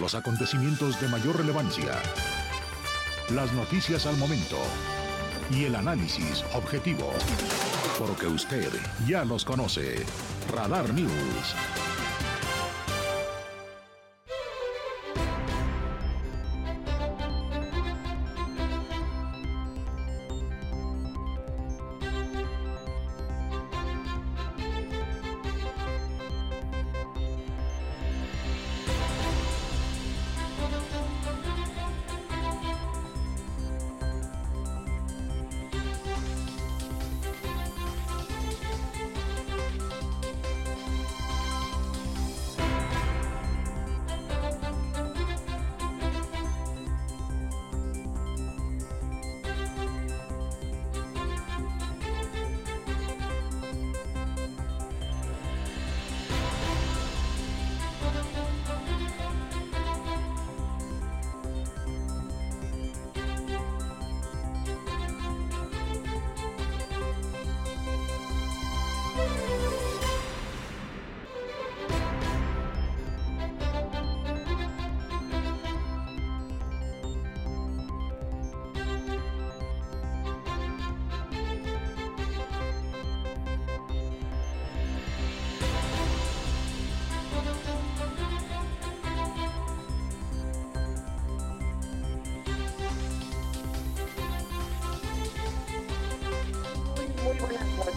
los acontecimientos de mayor relevancia, las noticias al momento y el análisis objetivo. Porque usted ya los conoce. Radar News.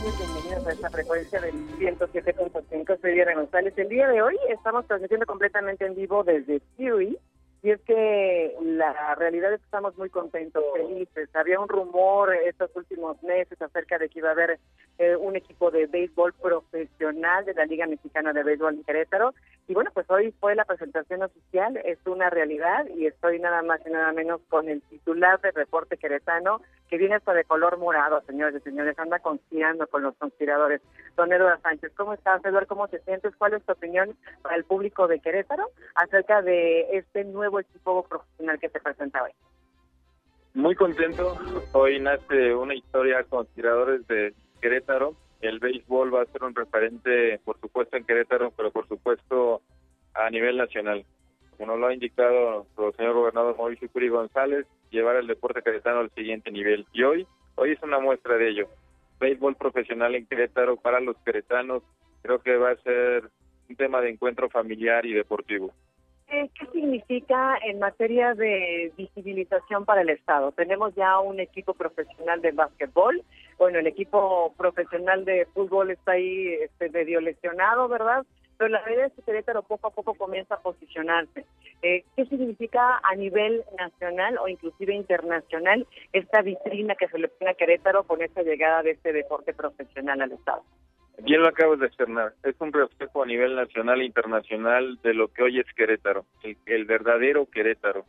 Bienvenidos a esta frecuencia del 107.5. Soy Diana González. El día de hoy estamos transmitiendo completamente en vivo desde Siri. Y es que la realidad es que estamos muy contentos, felices. Había un rumor estos últimos meses acerca de que iba a haber eh, un equipo de béisbol profesional de la Liga Mexicana de Béisbol en Querétaro. Y bueno, pues hoy fue la presentación oficial, es una realidad y estoy nada más y nada menos con el titular del reporte queretano, que viene hasta de color morado, señores y señores, anda conspirando con los conspiradores. Don Eduardo Sánchez, ¿cómo estás, Eduardo? ¿Cómo te sientes? ¿Cuál es tu opinión para el público de Querétaro acerca de este nuevo equipo profesional que se presenta hoy? Muy contento. Hoy nace una historia con tiradores de Querétaro. El béisbol va a ser un referente, por supuesto, en Querétaro, pero por supuesto a nivel nacional. Como lo ha indicado el señor gobernador Mauricio Curi González, llevar el deporte queretano al siguiente nivel. Y hoy, hoy es una muestra de ello. Béisbol profesional en Querétaro para los queretanos, creo que va a ser un tema de encuentro familiar y deportivo. ¿Qué significa en materia de visibilización para el Estado? Tenemos ya un equipo profesional de básquetbol, bueno, el equipo profesional de fútbol está ahí este, medio lesionado, ¿verdad? Pero la realidad es que Querétaro poco a poco comienza a posicionarse. Eh, ¿Qué significa a nivel nacional o inclusive internacional esta vitrina que se le pone a Querétaro con esta llegada de este deporte profesional al Estado? Bien lo acabas de externar. Es un reflejo a nivel nacional e internacional de lo que hoy es Querétaro, el, verdadero Querétaro.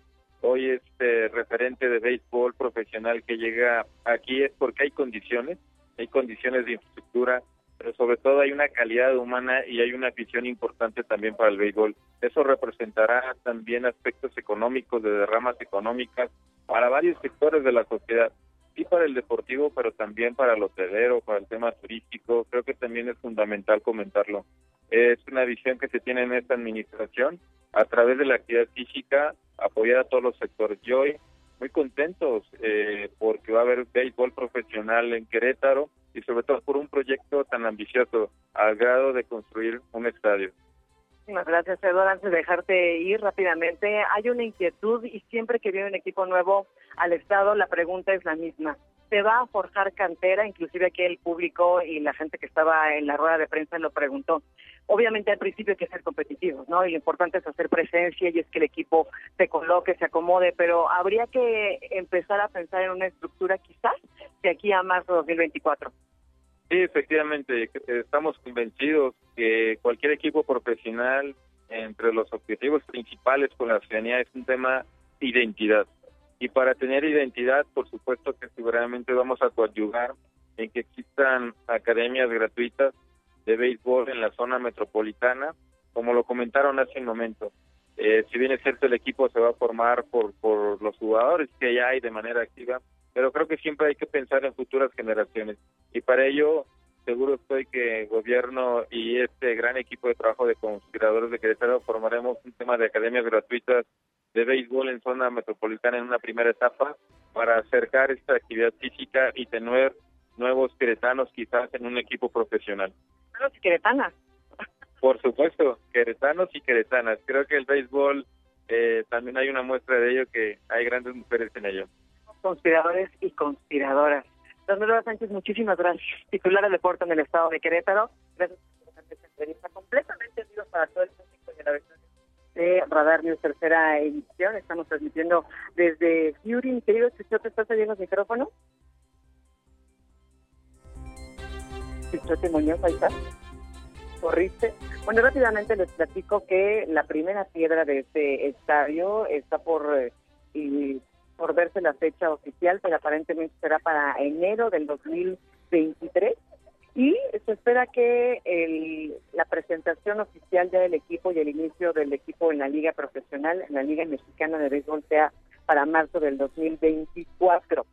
Hoy este referente de béisbol profesional que llega aquí es porque hay condiciones, hay condiciones de infraestructura, pero sobre todo hay una calidad humana y hay una afición importante también para el béisbol. Eso representará también aspectos económicos, de derramas económicas para varios sectores de la sociedad sí para el deportivo, pero también para el hotelero, para el tema turístico. Creo que también es fundamental comentarlo. Es una visión que se tiene en esta administración a través de la actividad física, apoyar a todos los sectores. Y hoy muy contentos eh, porque va a haber béisbol profesional en Querétaro y sobre todo por un proyecto tan ambicioso al grado de construir un estadio. Muchísimas gracias, Eduardo. Antes de dejarte ir rápidamente, hay una inquietud y siempre que viene un equipo nuevo al Estado, la pregunta es la misma. ¿Se va a forjar cantera? Inclusive aquí el público y la gente que estaba en la rueda de prensa lo preguntó. Obviamente al principio hay que ser competitivos, ¿no? Y lo importante es hacer presencia y es que el equipo se coloque, se acomode, pero habría que empezar a pensar en una estructura quizás de aquí a marzo de 2024. Sí, efectivamente, estamos convencidos que cualquier equipo profesional, entre los objetivos principales con la ciudadanía, es un tema identidad. Y para tener identidad, por supuesto que seguramente vamos a coadyugar en que existan academias gratuitas de béisbol en la zona metropolitana, como lo comentaron hace un momento. Eh, si bien es cierto, el equipo se va a formar por, por los jugadores que ya hay de manera activa, pero creo que siempre hay que pensar en futuras generaciones y para ello seguro estoy que el gobierno y este gran equipo de trabajo de conspiradores de Querétaro formaremos un tema de academias gratuitas de béisbol en zona metropolitana en una primera etapa para acercar esta actividad física y tener nuevos queretanos quizás en un equipo profesional. Nuevos queretanas. Por supuesto, queretanos y queretanas. Creo que el béisbol eh, también hay una muestra de ello que hay grandes mujeres en ello. Conspiradores y conspiradoras. Don Sánchez, muchísimas gracias. Titular de deporte en el estado de Querétaro. Gracias por esta entrevista completamente en para todo el público de la versión de Radar News tercera edición. Estamos transmitiendo desde Fury. Querido ¿estás oyendo el micrófono? Muñoz, ahí está. Corriste. Bueno, rápidamente les platico que la primera piedra de este estadio está por... Eh, por verse la fecha oficial, pero aparentemente será para enero del 2023. Y se espera que el, la presentación oficial ya del equipo y el inicio del equipo en la liga profesional, en la Liga Mexicana de Béisbol, sea para marzo del 2024.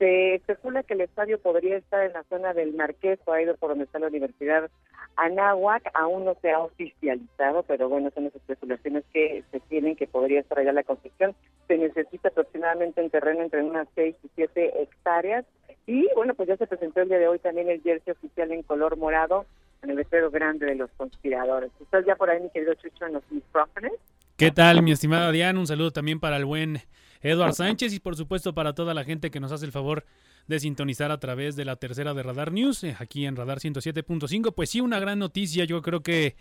Se especula que el estadio podría estar en la zona del Marqués o ido por donde está la Universidad Anáhuac. Aún no se ha oficializado, pero bueno, son las especulaciones que se tienen que podría estar allá la construcción. Se necesita aproximadamente un terreno entre unas 6 y 7 hectáreas. Y bueno, pues ya se presentó el día de hoy también el jersey oficial en color morado en el letrero grande de los conspiradores. ¿Estás ya por ahí, mi querido Chucho, en los micrófonos? ¿Qué tal, mi estimada Diana? Un saludo también para el buen Eduard Sánchez y por supuesto para toda la gente que nos hace el favor de sintonizar a través de la tercera de Radar News, eh, aquí en Radar 107.5. Pues sí, una gran noticia, yo creo que...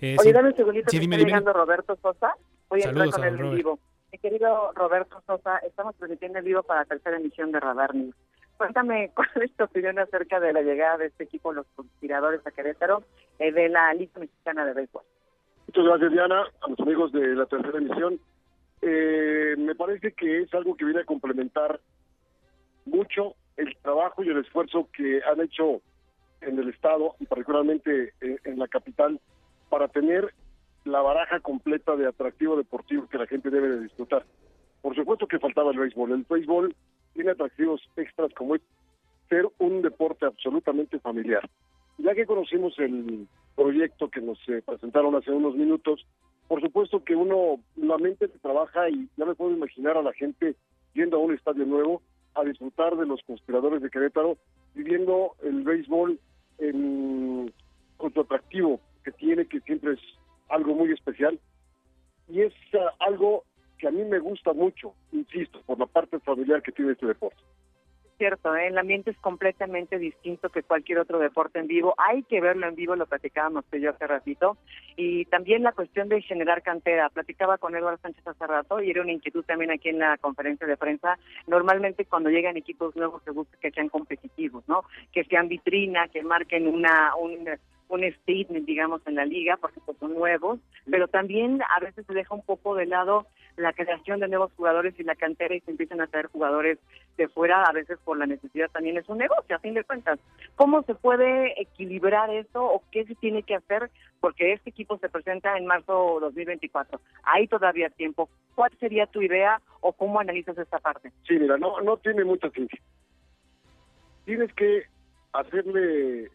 Eh, Oye, dame un segundito, sí, dime, está Roberto Sosa. Voy a entrar con él en vivo. Mi querido Roberto Sosa, estamos transmitiendo en vivo para la tercera emisión de Radar News. Cuéntame, ¿cuál es tu opinión acerca de la llegada de este equipo, los conspiradores a Querétaro, eh, de la Liga Mexicana de Béisbol? Muchas gracias, Diana, a los amigos de la tercera emisión. Eh, me parece que es algo que viene a complementar mucho el trabajo y el esfuerzo que han hecho en el Estado y particularmente en, la capital para tener la baraja completa de atractivo deportivo que la gente debe de disfrutar. Por supuesto que faltaba el béisbol. El béisbol tiene atractivos extras como es ser un deporte absolutamente familiar. Ya que conocimos el proyecto que nos eh, presentaron hace unos minutos, por supuesto que uno, la mente trabaja y ya me puedo imaginar a la gente yendo a un estadio nuevo a disfrutar de los conspiradores de Querétaro, viviendo el béisbol en, con su atractivo que tiene, que siempre es algo muy especial. Y es ah, algo que a mí me gusta mucho, insisto, por la parte familiar que tiene este deporte cierto, ¿eh? el ambiente es completamente distinto que cualquier otro deporte en vivo. Hay que verlo en vivo, lo platicábamos que yo hace ratito. Y también la cuestión de generar cantera. Platicaba con Eduardo Sánchez hace rato y era una inquietud también aquí en la conferencia de prensa. Normalmente cuando llegan equipos nuevos se busca que sean competitivos, ¿no? Que sean vitrina, que marquen una... Un, un statement, digamos, en la liga, porque pues, son nuevos, pero también a veces se deja un poco de lado la creación de nuevos jugadores y la cantera y se empiezan a traer jugadores de fuera, a veces por la necesidad también es un negocio, a fin de cuentas. ¿Cómo se puede equilibrar eso o qué se tiene que hacer? Porque este equipo se presenta en marzo 2024. Hay todavía tiempo. ¿Cuál sería tu idea o cómo analizas esta parte? Sí, mira, no, no tiene mucha ciencia. Tienes que hacerle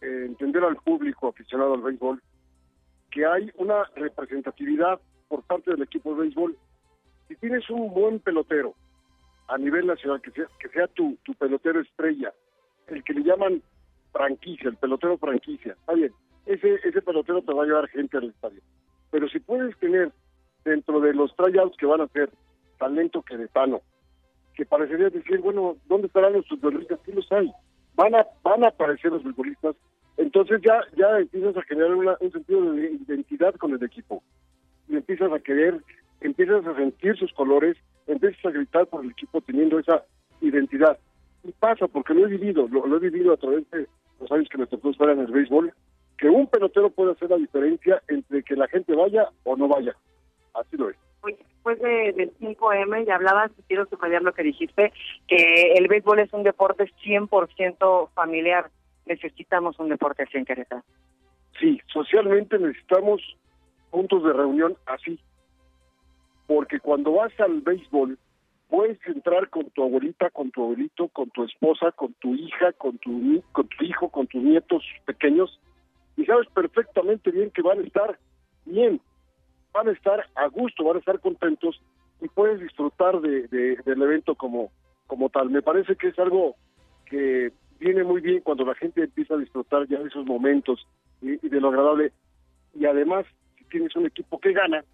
eh, entender al público aficionado al béisbol que hay una representatividad por parte del equipo de béisbol. Si tienes un buen pelotero a nivel nacional, que sea, que sea tu, tu pelotero estrella, el que le llaman franquicia, el pelotero franquicia, está bien, ese, ese pelotero te va a llevar gente al estadio. Pero si puedes tener dentro de los tryouts que van a hacer talento queretano, que parecería decir, bueno, ¿dónde estarán los futbolistas? Sí los hay. Van a, van a aparecer los futbolistas. Entonces ya, ya empiezas a generar un sentido de identidad con el equipo y empiezas a querer, empiezas a sentir sus colores, empiezas a gritar por el equipo teniendo esa identidad. Y pasa, porque lo he vivido, lo, he vivido a través de los años que me tocó estar en el béisbol, que un pelotero puede hacer la diferencia entre que la gente vaya o no vaya. Así lo es. Después de, del 5M, ya hablabas, quiero subrayar lo que dijiste, que el béisbol es un deporte 100% familiar. Necesitamos un deporte así en Querétaro. Sí, socialmente necesitamos puntos de reunión así. Porque cuando vas al béisbol, puedes entrar con tu abuelita, con tu abuelito, con tu esposa, con tu hija, con tu, con tu hijo, con tus nietos pequeños, y sabes perfectamente bien que van a estar bien, van a estar a gusto, van a estar contentos y puedes disfrutar de, del evento como, como tal. Me parece que es algo que viene muy bien cuando la gente empieza a disfrutar ya de esos momentos y, de lo agradable. Y además, si tienes un equipo que gana,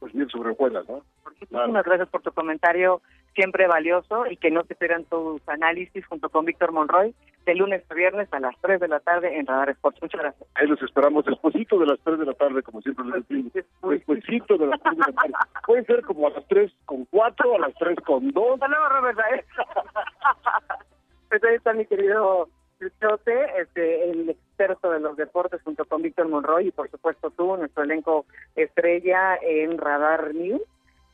pues bien sobre ¿no? Muchísimas gracias por tu comentario, siempre valioso, y que no se esperan tus análisis junto con Víctor Monroy, de lunes a viernes a las 3 de la tarde en Radar Sports. Muchas gracias. Ahí los esperamos despuésito de las 3 de la tarde, como siempre les decimos. Despuésito de las 3 de la tarde. Puede ser como a las 3 con 4, a las 3 con 2. Hasta luego, Robert. pues ahí está mi querido Chote, este, el experto de los deportes junto con Víctor Monroy y por supuesto tú, nuestro elenco estrella en Radar News.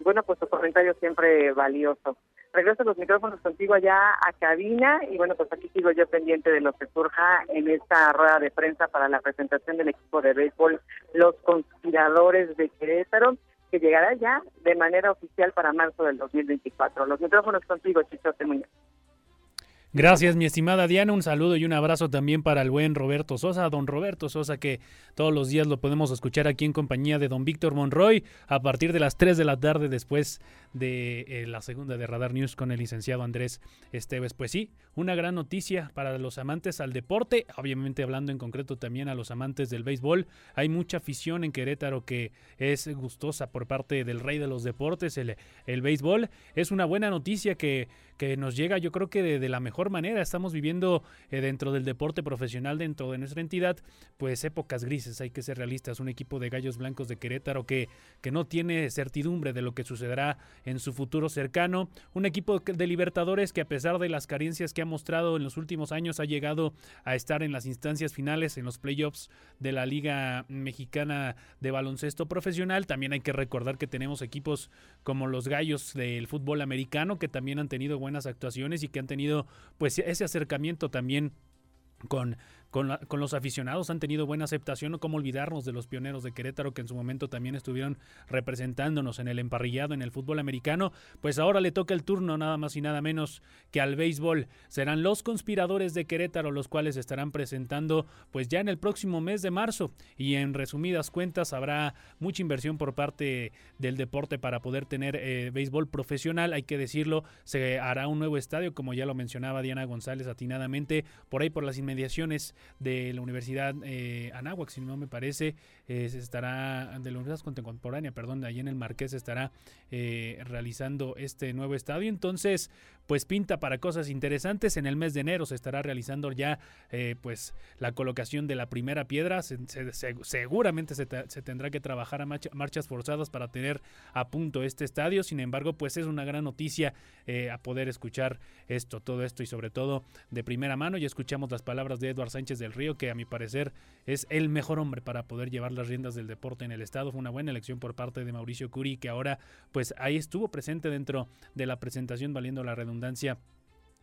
Bueno, pues tu comentario siempre valioso. Regreso los micrófonos contigo allá a cabina y bueno, pues aquí sigo yo pendiente de lo que surja en esta rueda de prensa para la presentación del equipo de béisbol Los Conspiradores de Querétaro, que llegará ya de manera oficial para marzo del 2024. Los micrófonos contigo, Chichote Muñoz. Gracias, mi estimada Diana. Un saludo y un abrazo también para el buen Roberto Sosa, don Roberto Sosa, que todos los días lo podemos escuchar aquí en compañía de don Víctor Monroy a partir de las 3 de la tarde después de eh, la segunda de Radar News con el licenciado Andrés Esteves. Pues sí, una gran noticia para los amantes al deporte, obviamente hablando en concreto también a los amantes del béisbol. Hay mucha afición en Querétaro que es gustosa por parte del rey de los deportes, el, el béisbol. Es una buena noticia que, que nos llega yo creo que de la mejor manera. Estamos viviendo eh, dentro del deporte profesional, dentro de nuestra entidad, pues épocas grises, hay que ser realistas. Un equipo de gallos blancos de Querétaro que, que no tiene certidumbre de lo que sucederá en su futuro cercano. Un equipo de Libertadores que a pesar de las carencias que ha mostrado en los últimos años, ha llegado a estar en las instancias finales, en los playoffs de la Liga Mexicana de Baloncesto Profesional. También hay que recordar que tenemos equipos como los Gallos del fútbol americano que también han tenido buenas actuaciones y que han tenido pues ese acercamiento también con con, los aficionados han tenido buena aceptación, no como olvidarnos de los pioneros de Querétaro que en su momento también estuvieron representándonos en el emparrillado, en el fútbol americano, pues ahora le toca el turno nada más y nada menos que al béisbol. Serán los conspiradores de Querétaro los cuales estarán presentando pues ya en el próximo mes de marzo. Y en resumidas cuentas habrá mucha inversión por parte del deporte para poder tener eh, béisbol profesional, hay que decirlo, se hará un nuevo estadio como ya lo mencionaba Diana González atinadamente, por ahí por las inmediaciones de la Universidad eh, Anáhuac, si no me parece, se estará, de la Universidad Contemporánea, perdón, allí en el Marqués estará eh, realizando este nuevo estadio. Entonces, pues pinta para cosas interesantes. En el mes de enero se estará realizando ya eh, pues la colocación de la primera piedra. seguramente se, tendrá que trabajar a marchas forzadas para tener a punto este estadio. Sin embargo, pues es una gran noticia a poder escuchar esto, todo esto y sobre todo de primera mano. Y escuchamos las palabras de Eduard Sánchez del Río, que a mi parecer es el mejor hombre para poder llevar las riendas del deporte en el estado. Fue una buena elección por parte de Mauricio Curi, que ahora pues ahí estuvo presente dentro de la presentación, valiendo la redundancia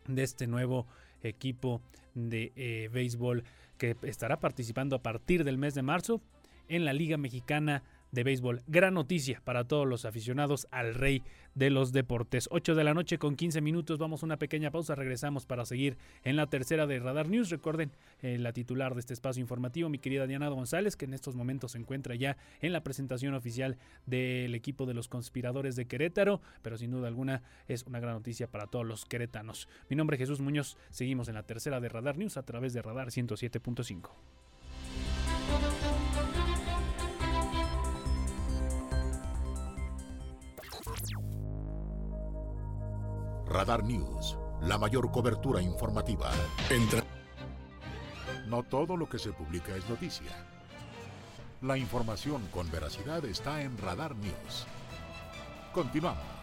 de este nuevo equipo de eh, béisbol que estará participando a partir del mes de marzo en la Liga Mexicana de béisbol. Gran noticia para todos los aficionados al rey de los deportes. 8 de la noche con 15 minutos. Vamos a una pequeña pausa. Regresamos para seguir en la tercera de Radar News. Recuerden, eh, la titular de este espacio informativo, mi querida Diana González, que en estos momentos se encuentra ya en la presentación oficial del equipo de los conspiradores de Querétaro. Pero sin duda alguna es una gran noticia para todos los queretanos. Mi nombre es Jesús Muñoz. Seguimos en la tercera de Radar News a través de Radar 107.5. Radar News, la mayor cobertura informativa. No todo lo que se publica es noticia. La información con veracidad está en Radar News. Continuamos.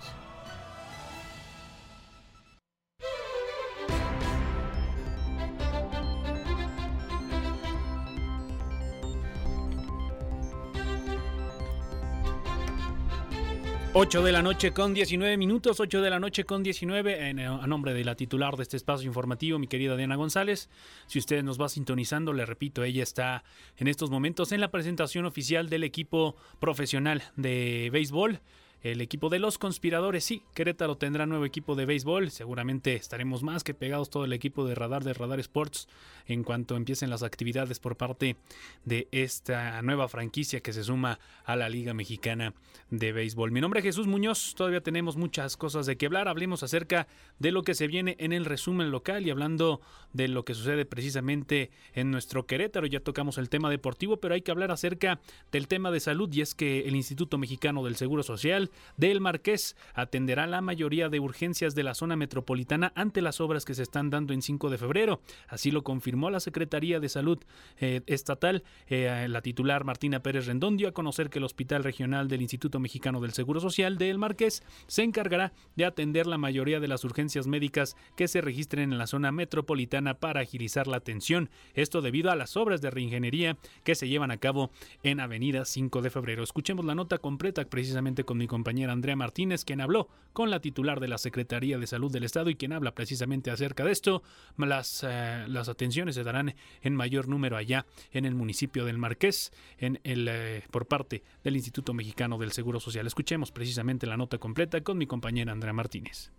8 de la noche con 19 minutos, 8 de la noche con 19, en, a nombre de la titular de este espacio informativo, mi querida Diana González. Si usted nos va sintonizando, le repito, ella está en estos momentos en la presentación oficial del equipo profesional de béisbol el equipo de los conspiradores. Sí, Querétaro tendrá nuevo equipo de béisbol. Seguramente estaremos más que pegados todo el equipo de Radar de Radar Sports en cuanto empiecen las actividades por parte de esta nueva franquicia que se suma a la Liga Mexicana de Béisbol. Mi nombre es Jesús Muñoz. Todavía tenemos muchas cosas de que hablar. Hablemos acerca de lo que se viene en el resumen local y hablando de lo que sucede precisamente en nuestro Querétaro. Ya tocamos el tema deportivo, pero hay que hablar acerca del tema de salud y es que el Instituto Mexicano del Seguro Social del Marqués atenderá la mayoría de urgencias de la zona metropolitana ante las obras que se están dando en 5 de febrero. Así lo confirmó la Secretaría de Salud eh, Estatal. Eh, la titular Martina Pérez Rendón dio a conocer que el Hospital Regional del Instituto Mexicano del Seguro Social del Marqués se encargará de atender la mayoría de las urgencias médicas que se registren en la zona metropolitana para agilizar la atención. Esto debido a las obras de reingeniería que se llevan a cabo en Avenida 5 de Febrero. Escuchemos la nota completa precisamente con mi compañera Andrea Martínez, quien habló con la titular de la Secretaría de Salud del Estado y quien habla precisamente acerca de esto. Las, eh, las atenciones se darán en mayor número allá en el municipio del Marqués, en el, eh, por parte del Instituto Mexicano del Seguro Social. Escuchemos precisamente la nota completa con mi compañera Andrea Martínez.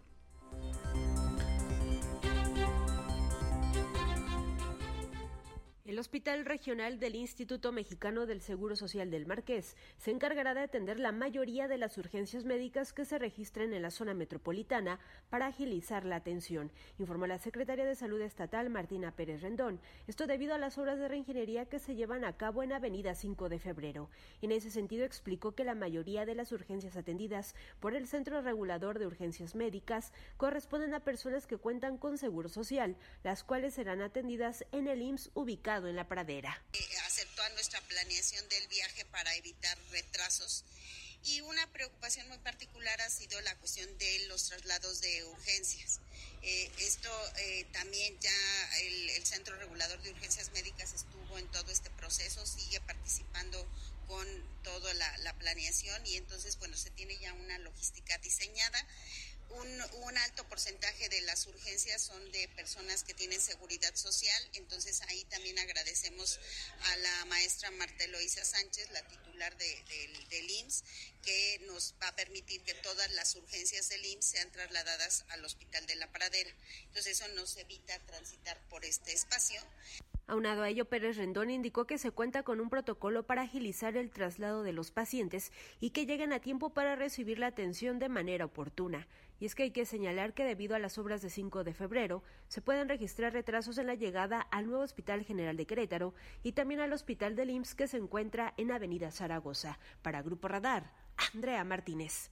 El Hospital Regional del Instituto Mexicano del Seguro Social del Marqués se encargará de atender la mayoría de las urgencias médicas que se registren en la zona metropolitana para agilizar la atención, informó la secretaria de Salud Estatal Martina Pérez Rendón. Esto debido a las obras de reingeniería que se llevan a cabo en Avenida 5 de Febrero. En ese sentido explicó que la mayoría de las urgencias atendidas por el Centro Regulador de Urgencias Médicas corresponden a personas que cuentan con seguro social, las cuales serán atendidas en el IMSS ubicado en la pradera. Aceptó a nuestra planeación del viaje para evitar retrasos. Y una preocupación muy particular ha sido la cuestión de los traslados de urgencias. Eh, esto eh, también ya el, Centro Regulador de Urgencias Médicas estuvo en todo este proceso, sigue participando con toda la, la planeación y entonces, bueno, se tiene ya una logística diseñada un, alto porcentaje de las urgencias son de personas que tienen seguridad social, entonces ahí también agradecemos a la maestra Marta Eloisa Sánchez, la titular de, del IMSS, que nos va a permitir que todas las urgencias del IMSS sean trasladadas al Hospital de la Pradera. Entonces eso nos evita transitar por este espacio. Aunado a ello, Pérez Rendón indicó que se cuenta con un protocolo para agilizar el traslado de los pacientes y que lleguen a tiempo para recibir la atención de manera oportuna. Y es que hay que señalar que debido a las obras de 5 de febrero, se pueden registrar retrasos en la llegada al nuevo Hospital General de Querétaro y también al Hospital del IMSS que se encuentra en Avenida Zaragoza. Para Grupo Radar, Andrea Martínez.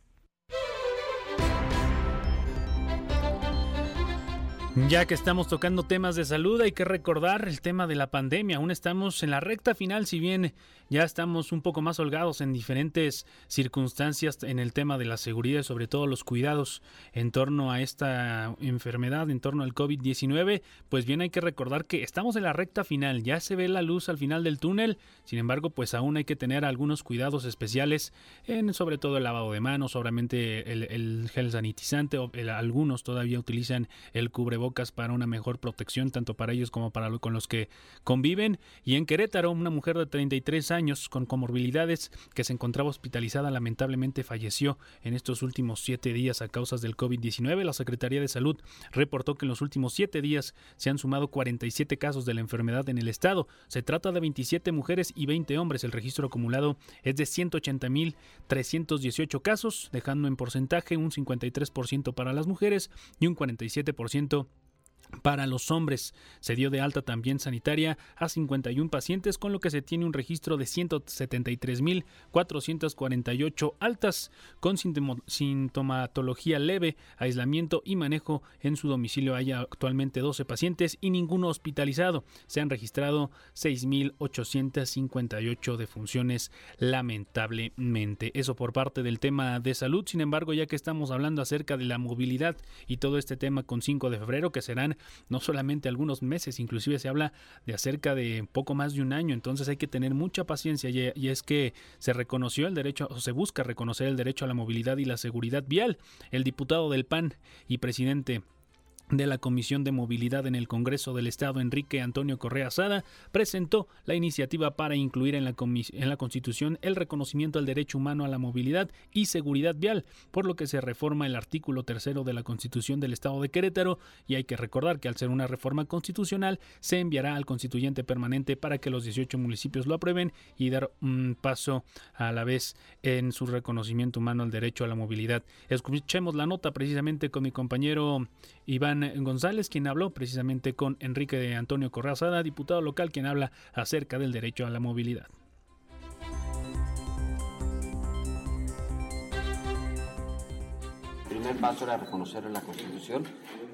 Ya que estamos tocando temas de salud, hay que recordar el tema de la pandemia. Aún estamos en la recta final, si bien ya estamos un poco más holgados en diferentes circunstancias en el tema de la seguridad y sobre todo los cuidados en torno a esta enfermedad, en torno al COVID-19, pues bien hay que recordar que estamos en la recta final, ya se ve la luz al final del túnel, sin embargo, pues aún hay que tener algunos cuidados especiales en sobre todo el lavado de manos, obviamente el, gel sanitizante, o algunos todavía utilizan el cubre para una mejor protección tanto para ellos como para con los que conviven. Y en Querétaro, una mujer de 33 años con comorbilidades que se encontraba hospitalizada lamentablemente falleció en estos últimos siete días a causa del COVID-19. La Secretaría de Salud reportó que en los últimos siete días se han sumado 47 casos de la enfermedad en el estado. Se trata de 27 mujeres y 20 hombres. El registro acumulado es de 180.318 casos, dejando en porcentaje un 53% para las mujeres y un 47% para los hombres se dio de alta también sanitaria a 51 pacientes, con lo que se tiene un registro de 173.448 altas con sintomatología leve, aislamiento y manejo en su domicilio. Hay actualmente 12 pacientes y ninguno hospitalizado. Se han registrado 6.858 defunciones lamentablemente. Eso por parte del tema de salud. Sin embargo, ya que estamos hablando acerca de la movilidad y todo este tema con 5 de febrero, que serán no solamente algunos meses, inclusive se habla de acerca de poco más de un año, entonces hay que tener mucha paciencia y, es que se reconoció el derecho o se busca reconocer el derecho a la movilidad y la seguridad vial. El diputado del PAN y presidente de la Comisión de Movilidad en el Congreso del Estado, Enrique Antonio Correa Sada, presentó la iniciativa para incluir en la, en la, Constitución el reconocimiento al derecho humano a la movilidad y seguridad vial, por lo que se reforma el artículo tercero de la Constitución del Estado de Querétaro y hay que recordar que al ser una reforma constitucional se enviará al constituyente permanente para que los 18 municipios lo aprueben y dar un paso a la vez en su reconocimiento humano al derecho a la movilidad. Escuchemos la nota precisamente con mi compañero Iván González, quien habló precisamente con Enrique de Antonio Corrazada, diputado local, quien habla acerca del derecho a la movilidad. El primer paso era reconocerlo en la Constitución,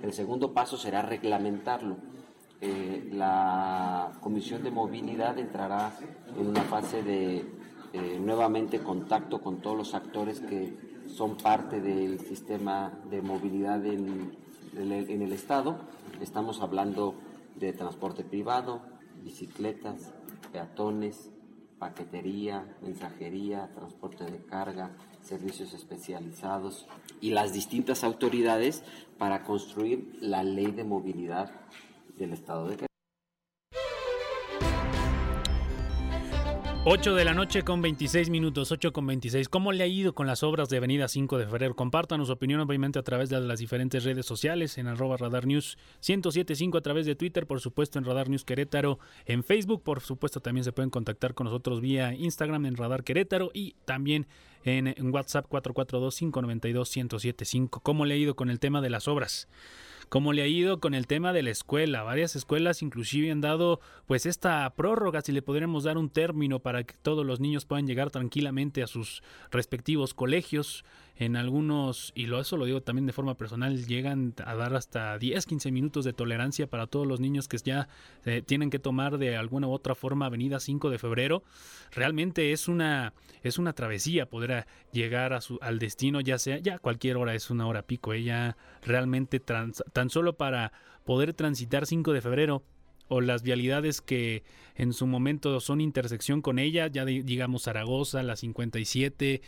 el segundo paso será reglamentarlo. Eh, la Comisión de Movilidad entrará en una fase de eh, nuevamente contacto con todos los actores que son parte del sistema de movilidad en en el estado. Estamos hablando de transporte privado, bicicletas, peatones, paquetería, mensajería, transporte de carga, servicios especializados y las distintas autoridades para construir la ley de movilidad del estado de 8 de la noche con 26 minutos, 8 con 26. ¿Cómo le ha ido con las obras de Avenida 5 de febrero? Compártanos su opinión obviamente a través de las diferentes redes sociales, en arroba Radar News 1075 a través de Twitter, por supuesto en Radar News Querétaro, en Facebook, por supuesto también se pueden contactar con nosotros vía Instagram en Radar Querétaro y también en, en WhatsApp 442-592-1075. ¿Cómo le ha ido con el tema de las obras? Cómo le ha ido con el tema de la escuela. Varias escuelas inclusive han dado pues esta prórroga, si le podríamos dar un término para que todos los niños puedan llegar tranquilamente a sus respectivos colegios en algunos, y lo, eso lo digo también de forma personal, llegan a dar hasta 10, 15 minutos de tolerancia para todos los niños que ya eh, tienen que tomar de alguna u otra forma Avenida 5 de febrero. Realmente es una, es una travesía poder llegar a su, al destino, ya sea, ya cualquier hora es una hora pico, ella eh, realmente tan solo para poder transitar 5 de febrero o las vialidades que en su momento son intersección con ella, ya digamos Zaragoza, la 57,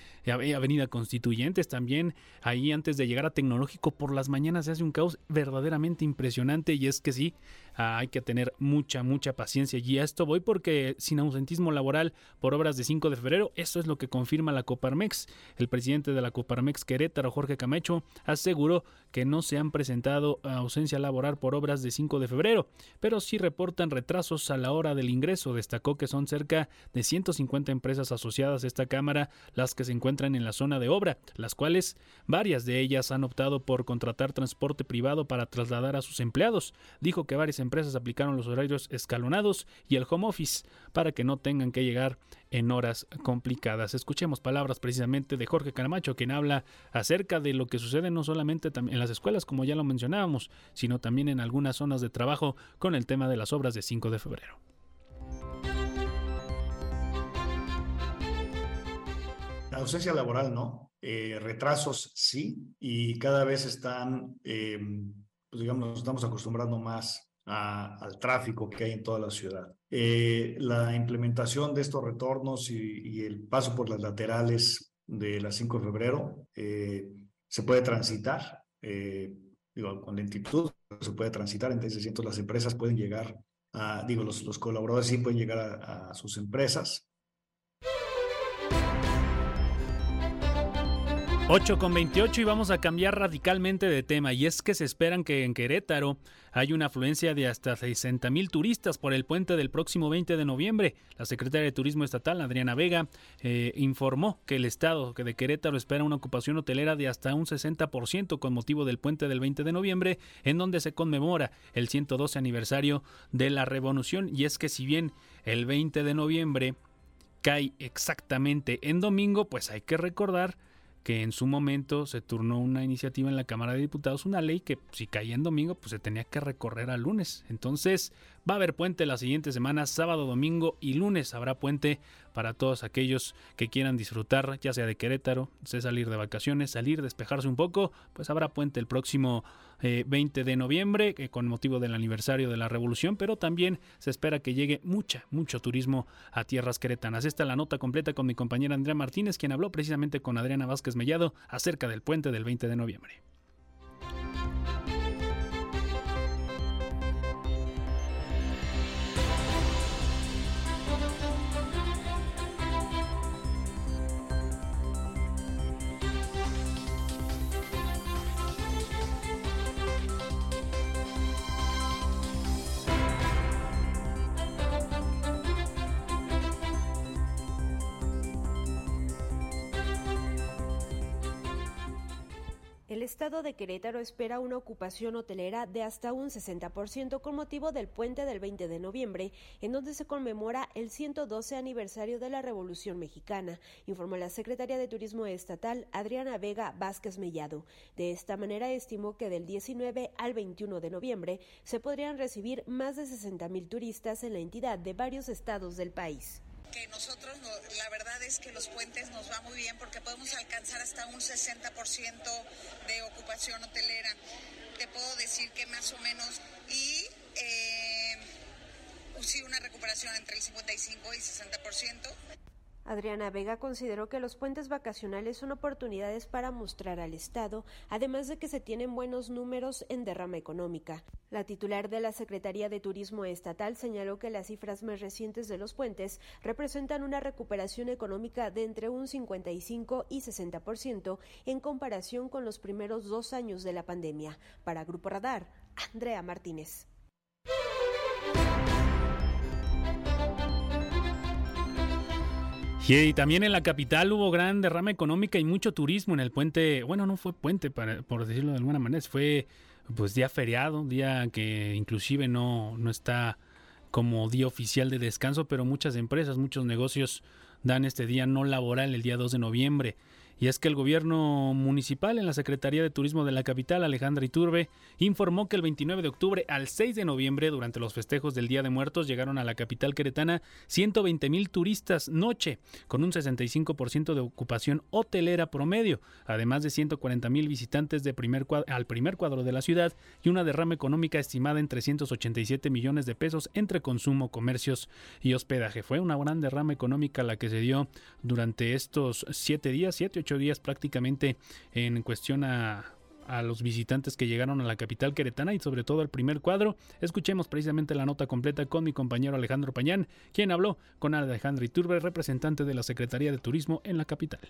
Avenida Constituyentes también, ahí antes de llegar a Tecnológico por las mañanas se hace un caos verdaderamente impresionante y es que sí, Hay que tener mucha, mucha paciencia. Y a esto voy porque sin ausentismo laboral por obras de 5 de febrero, eso es lo que confirma la Coparmex. El presidente de la Coparmex Querétaro, Jorge Camacho, aseguró que no se han presentado ausencia laboral por obras de 5 de febrero, pero sí reportan retrasos a la hora del ingreso. Destacó que son cerca de 150 empresas asociadas a esta Cámara las que se encuentran en la zona de obra, las cuales varias de ellas han optado por contratar transporte privado para trasladar a sus empleados. Dijo que varias empresas aplicaron los horarios escalonados y el home office para que no tengan que llegar en horas complicadas. Escuchemos palabras precisamente de Jorge Caramacho, quien habla acerca de lo que sucede no solamente en las escuelas, como ya lo mencionábamos, sino también en algunas zonas de trabajo con el tema de las obras de 5 de febrero. La ausencia laboral no, eh, retrasos sí, y cada vez están, eh, pues digamos, nos estamos acostumbrando más al tráfico que hay en toda la ciudad. Eh, la implementación de estos retornos y, el paso por las laterales de la 5 de febrero eh, se puede transitar, eh, digo, con lentitud se puede transitar, entonces las empresas pueden llegar a, digo, los, los colaboradores sí pueden llegar a, a sus empresas 8 con 28 y vamos a cambiar radicalmente de tema y es que se esperan que en Querétaro hay una afluencia de hasta 60 mil turistas por el puente del próximo 20 de noviembre. La secretaria de Turismo Estatal, Adriana Vega, eh, informó que el estado de Querétaro espera una ocupación hotelera de hasta un 60% con motivo del puente del 20 de noviembre en donde se conmemora el 112 aniversario de la revolución y es que si bien el 20 de noviembre cae exactamente en domingo, pues hay que recordar que en su momento se turnó una iniciativa en la Cámara de Diputados, una ley que si caía en domingo, pues se tenía que recorrer al lunes. Entonces va a haber puente la siguiente semana, sábado, domingo y lunes habrá puente para todos aquellos que quieran disfrutar, ya sea de Querétaro, de salir de vacaciones, salir, despejarse un poco, pues habrá puente el próximo 20 eh, de noviembre eh, con motivo del aniversario de la revolución, pero también se espera que llegue mucha, mucho turismo a tierras queretanas. Esta es la nota completa con mi compañera Andrea Martínez, quien habló precisamente con Adriana Vázquez Mellado acerca del puente del 20 de noviembre. El estado de Querétaro espera una ocupación hotelera de hasta un 60% con motivo del puente del 20 de noviembre, en donde se conmemora el 112 aniversario de la Revolución Mexicana, informó la secretaria de Turismo Estatal Adriana Vega Vázquez Mellado. De esta manera estimó que del 19 al 21 de noviembre se podrían recibir más de 60 mil turistas en la entidad de varios estados del país que nosotros la verdad es que los puentes nos va muy bien porque podemos alcanzar hasta un 60% de ocupación hotelera. Te puedo decir que más o menos y eh, sí una recuperación entre el 55 y 60%. Adriana Vega consideró que los puentes vacacionales son oportunidades para mostrar al Estado, además de que se tienen buenos números en derrama económica. La titular de la Secretaría de Turismo Estatal señaló que las cifras más recientes de los puentes representan una recuperación económica de entre un 55 y 60% en comparación con los primeros dos años de la pandemia. Para Grupo Radar, Andrea Martínez. Y también en la capital hubo gran derrama económica y mucho turismo en el puente. Bueno, no fue puente, para, por decirlo de alguna manera, fue pues día feriado, día que inclusive no, no está como día oficial de descanso, pero muchas empresas, muchos negocios dan este día no laboral el día 2 de noviembre. Y es que el gobierno municipal en la Secretaría de Turismo de la capital, Alejandra Iturbe, informó que el 29 de octubre al 6 de noviembre, durante los festejos del Día de Muertos, llegaron a la capital queretana 120 mil turistas noche, con un 65% de ocupación hotelera promedio, además de 140 mil visitantes de primer al primer cuadro de la ciudad y una derrama económica estimada en 387 millones de pesos entre consumo, comercios y hospedaje. Fue una gran derrama económica la que se dio durante estos siete días, días prácticamente en cuestión a, los visitantes que llegaron a la capital queretana y sobre todo al primer cuadro. Escuchemos precisamente la nota completa con mi compañero Alejandro Pañán, quien habló con Alejandro Iturbe, representante de la Secretaría de Turismo en la capital.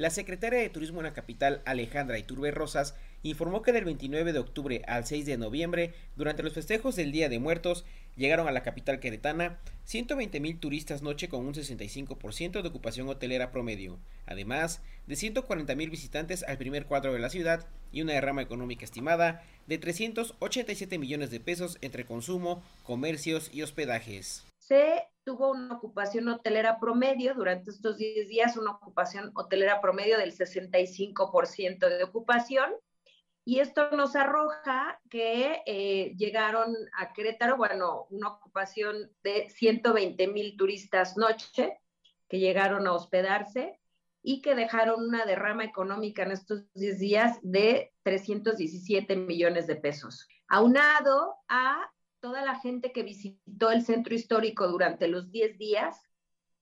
La secretaria de Turismo en la capital, Alejandra Iturbe Rosas, informó que del 29 de octubre al 6 de noviembre, durante los festejos del Día de Muertos, llegaron a la capital queretana 120 mil turistas noche con un 65% de ocupación hotelera promedio, además de 140 mil visitantes al primer cuadro de la ciudad y una derrama económica estimada de 387 millones de pesos entre consumo, comercios y hospedajes. Tuvo una ocupación hotelera promedio durante estos 10 días, una ocupación hotelera promedio del 65% de ocupación. Y esto nos arroja que eh, llegaron a Querétaro, bueno, una ocupación de 120 mil turistas noche que llegaron a hospedarse y que dejaron una derrama económica en estos 10 días de 317 millones de pesos. Aunado a toda la gente que visitó el centro histórico durante los 10 días,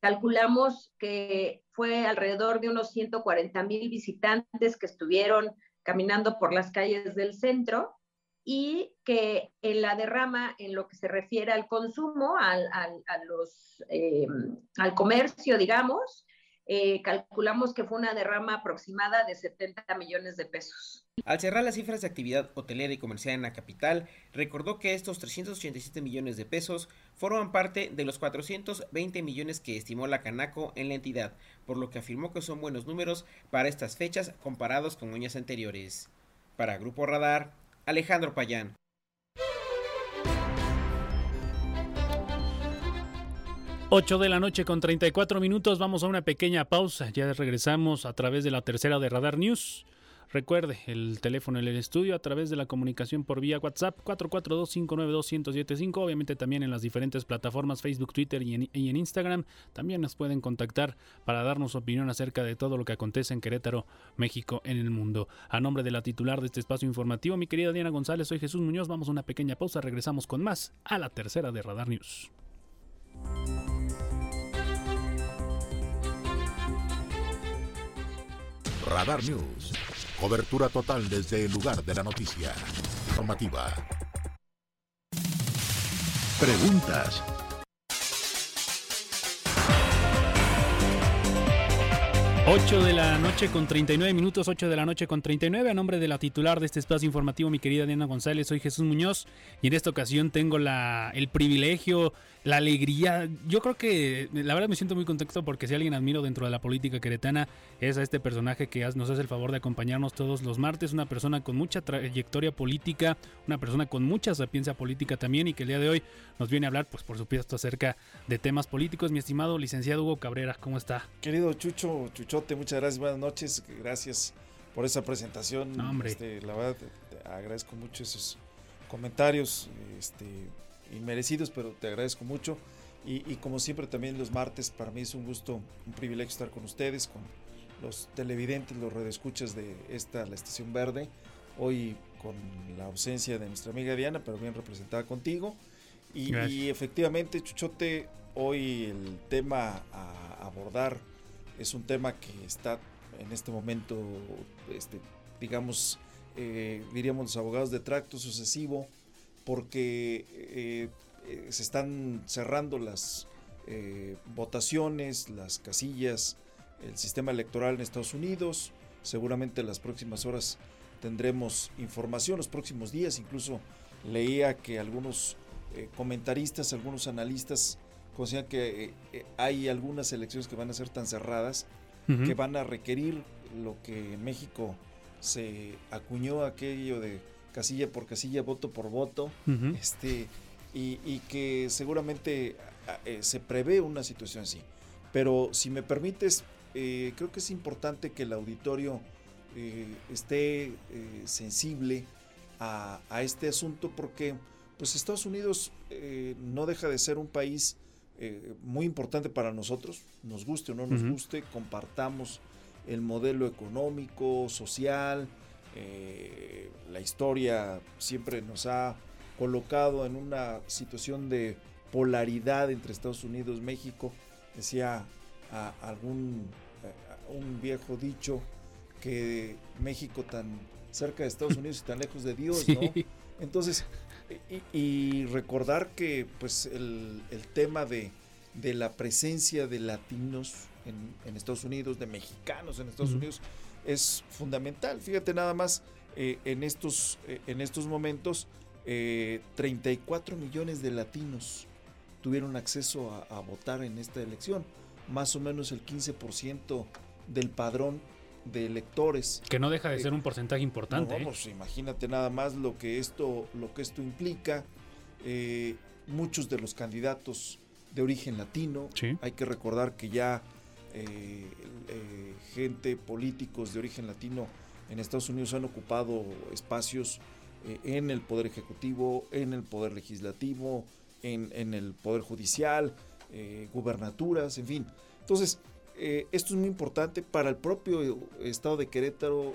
calculamos que fue alrededor de unos 140 mil visitantes que estuvieron caminando por las calles del centro y que en la derrama, en lo que se refiere al consumo, al, a los, eh, al comercio, digamos, eh, calculamos que fue una derrama aproximada de 70 millones de pesos. Al cerrar las cifras de actividad hotelera y comercial en la capital, recordó que estos 387 millones de pesos forman parte de los 420 millones que estimó la Canaco en la entidad, por lo que afirmó que son buenos números para estas fechas comparados con años anteriores. Para Grupo Radar, Alejandro Payán. 8 de la noche con 34 minutos, vamos a una pequeña pausa, ya regresamos a través de la tercera de Radar News. Recuerde, el teléfono en el estudio a través de la comunicación por vía WhatsApp 442-592-1075, obviamente también en las diferentes plataformas Facebook, Twitter y en, y en, Instagram. También nos pueden contactar para darnos opinión acerca de todo lo que acontece en Querétaro, México, en el mundo. A nombre de la titular de este espacio informativo, mi querida Diana González, soy Jesús Muñoz, vamos a una pequeña pausa, regresamos con más a la tercera de Radar News. Radar News. Cobertura total desde el lugar de la noticia. Informativa. Preguntas, 8 de la noche con 39 minutos, 8 de la noche con 39. A nombre de la titular de este espacio informativo, mi querida Diana González, soy Jesús Muñoz y en esta ocasión tengo la, el privilegio la alegría. Yo creo que la verdad me siento muy contento porque si alguien admiro dentro de la política queretana es a este personaje que nos hace el favor de acompañarnos todos los martes, una persona con mucha trayectoria política, una persona con mucha sapiencia política también y que el día de hoy nos viene a hablar, pues por supuesto, acerca de temas políticos. Mi estimado licenciado Hugo Cabrera, ¿cómo está? Querido Chucho, Chuchote, muchas gracias, buenas noches, gracias por esa presentación. hombre. Este, la verdad, te agradezco mucho esos comentarios. Este, inmerecidos, pero te agradezco mucho. Y, como siempre también los martes, para mí es un gusto, un privilegio estar con ustedes, con los televidentes, los redescuchas de esta, la Estación Verde. Hoy con la ausencia de nuestra amiga Diana, pero bien representada contigo. Y, y efectivamente, Chuchote, hoy el tema a abordar es un tema que está en este momento, este, digamos, eh, diríamos los abogados de tracto sucesivo, porque eh, eh, se están cerrando las eh, votaciones, las casillas, el sistema electoral en Estados Unidos. Seguramente en las próximas horas tendremos información, los próximos días. Incluso leía que algunos comentaristas, algunos analistas consideran que hay algunas elecciones que van a ser tan cerradas que van a requerir lo que en México se acuñó aquello de casilla por casilla, voto por voto, este, y, que seguramente eh, se prevé una situación así. Pero si me permites, eh, creo que es importante que el auditorio eh, esté sensible a, este asunto porque pues Estados Unidos no deja de ser un país muy importante para nosotros, nos guste o no nos guste, compartamos el modelo económico, social, eh, la historia siempre nos ha colocado en una situación de polaridad entre Estados Unidos y México. Decía algún un viejo dicho que México tan cerca de Estados Unidos y tan lejos de Dios, ¿no? Entonces, y, recordar que pues el, tema de, la presencia de latinos en, Estados Unidos, de mexicanos en Estados Unidos, es fundamental. Fíjate nada más, eh, en, estos, eh, en estos momentos, 34 eh, millones de latinos tuvieron acceso a, votar en esta elección, más o menos el 15% del padrón de electores. Que no deja de ser un porcentaje importante. vamos, imagínate nada más lo que esto, lo que esto implica. muchos de los candidatos de origen latino. Hay que recordar que ya eh, gente, políticos de origen latino en Estados Unidos han ocupado espacios eh, en el Poder Ejecutivo, en el Poder Legislativo, en, el Poder Judicial, eh, gubernaturas, en fin. Entonces, esto es muy importante para el propio Estado de Querétaro,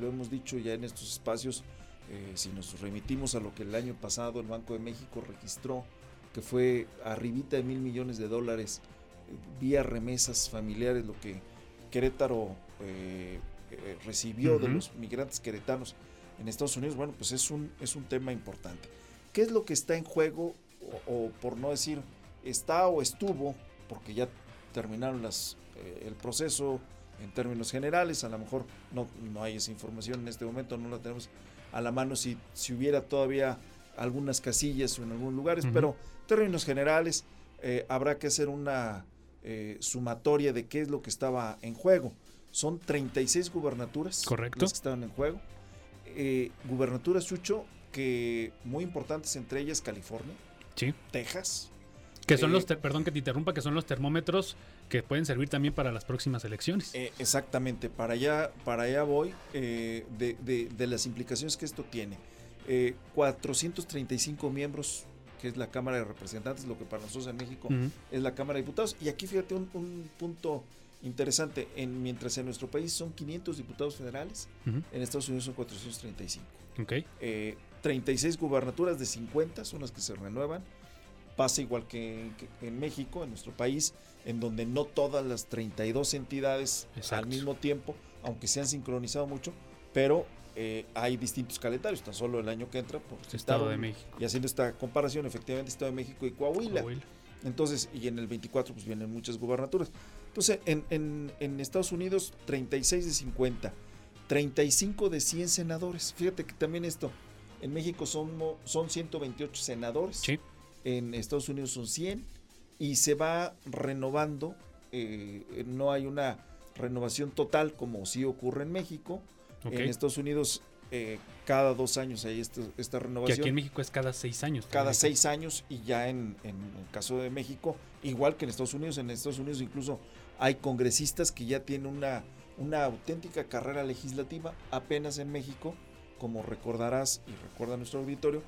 lo hemos dicho ya en estos espacios, si nos remitimos a lo que el año pasado el Banco de México registró, que fue arribita de mil millones de dólares vía remesas familiares, lo que Querétaro eh, eh, recibió de los migrantes queretanos en Estados Unidos, bueno, pues es un, es un tema importante. ¿Qué es lo que está en juego? O, por no decir está o estuvo, porque ya terminaron las, eh, el proceso en términos generales, a lo mejor no, no hay esa información en este momento, no la tenemos a la mano si, si hubiera todavía algunas casillas o en algunos lugares, pero en términos generales habrá que hacer una eh, sumatoria de qué es lo que estaba en juego. Son 36 gubernaturas Correcto. las que estaban en juego. Eh, gubernaturas, Chucho, que muy importantes, entre ellas California, sí. Texas. Que son los, eh, perdón que te interrumpa, que son los termómetros que pueden servir también para las próximas elecciones. exactamente, para allá, para allá voy de, de, las implicaciones que esto tiene. 435 miembros que es la Cámara de Representantes, lo que para nosotros en México es la Cámara de Diputados. Y aquí fíjate un, punto interesante, en, mientras en nuestro país son 500 diputados federales, en Estados Unidos son 435. Okay. 36 gubernaturas de 50 son las que se renuevan. Pasa igual que, en México, en nuestro país, en donde no todas las 32 entidades al mismo tiempo, aunque se han sincronizado mucho, pero eh, hay distintos calendarios, tan solo el año que entra por Estado de México. Y haciendo esta comparación, efectivamente, Estado de México y Coahuila. Entonces, y en el 24 pues vienen muchas gubernaturas. Entonces, en, en, Estados Unidos, 36 de 50, 35 de 100 senadores. Fíjate que también esto, en México son, son 128 senadores. en Estados Unidos son 100 y se va renovando, eh, no hay una renovación total como sí ocurre en México. En Estados Unidos eh, cada dos años hay esta renovación. Que aquí en México es cada seis años. Cada seis años y ya en, en, el caso de México, igual que en Estados Unidos, en Estados Unidos incluso hay congresistas que ya tienen una, una auténtica carrera legislativa, apenas en México, como recordarás y recuerda nuestro auditorio,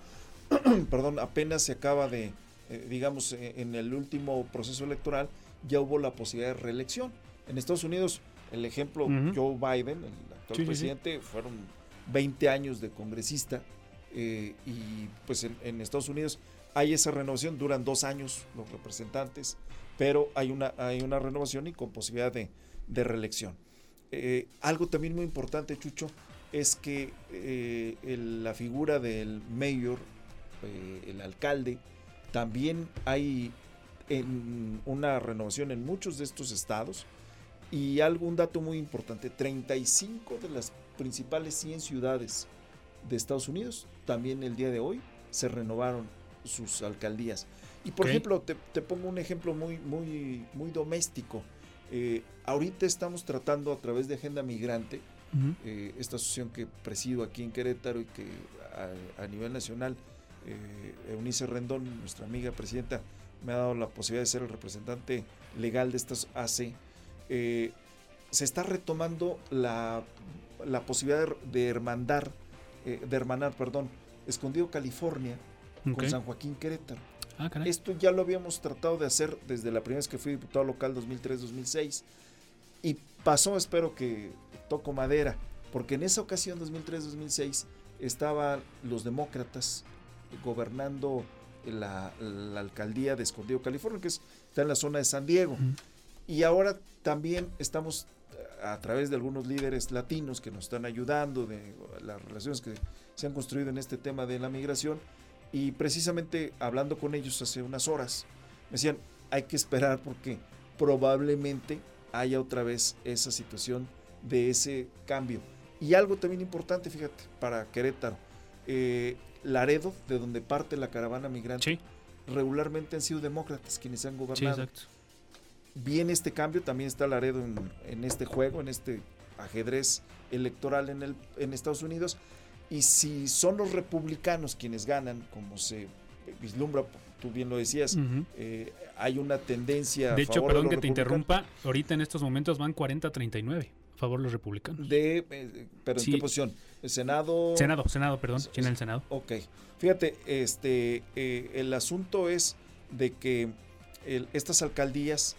perdón, apenas se acaba de, eh, digamos, eh, en el último proceso electoral ya hubo la posibilidad de reelección. En Estados Unidos, el ejemplo, Joe Biden, el actual presidente, fueron 20 años de congresista eh, y pues en, Estados Unidos hay esa renovación, duran dos años los representantes, pero hay una, hay una renovación y con posibilidad de, reelección. Eh, algo también muy importante, Chucho, es que eh, la figura del mayor, el alcalde, también hay en una renovación en muchos de estos estados. Y algún dato muy importante, 35 de las principales 100 ciudades de Estados Unidos, también el día de hoy se renovaron sus alcaldías. Y por ejemplo, te, pongo un ejemplo muy, muy, muy doméstico. Eh, ahorita estamos tratando a través de Agenda Migrante, eh, esta asociación que presido aquí en Querétaro y que a, nivel nacional, eh, Eunice Rendón, nuestra amiga presidenta, me ha dado la posibilidad de ser el representante legal de estas AC. Eh, se está retomando la la posibilidad de, hermandar, eh, de hermanar, perdón, Escondido California con San Joaquín Querétaro. Ah, Esto ya lo habíamos tratado de hacer desde la primera vez que fui diputado local 2003-2006 y pasó, espero que toco madera, porque en esa ocasión 2003-2006 estaban los demócratas gobernando la, alcaldía de Escondido California, que está en la zona de San Diego. Y ahora también estamos a través de algunos líderes latinos que nos están ayudando, de las relaciones que se han construido en este tema de la migración. Y precisamente hablando con ellos hace unas horas, me decían, hay que esperar porque probablemente haya otra vez esa situación de ese cambio. Y algo también importante, fíjate, para Querétaro, eh, Laredo, de donde parte la caravana migrante, regularmente han sido demócratas quienes han gobernado. Sí, viene este cambio, también está Laredo en, este juego, en este ajedrez electoral en, el, en Estados Unidos. Y si son los republicanos quienes ganan, como se vislumbra, tú bien lo decías, eh, hay una tendencia. De hecho, perdón que te interrumpa, ahorita en estos momentos van 40-39 a favor de los republicanos. De, eh, ¿Pero en qué posición? ¿El Senado? Senado, Senado, perdón, en el Senado. Ok. Fíjate, este, eh, el asunto es de que estas alcaldías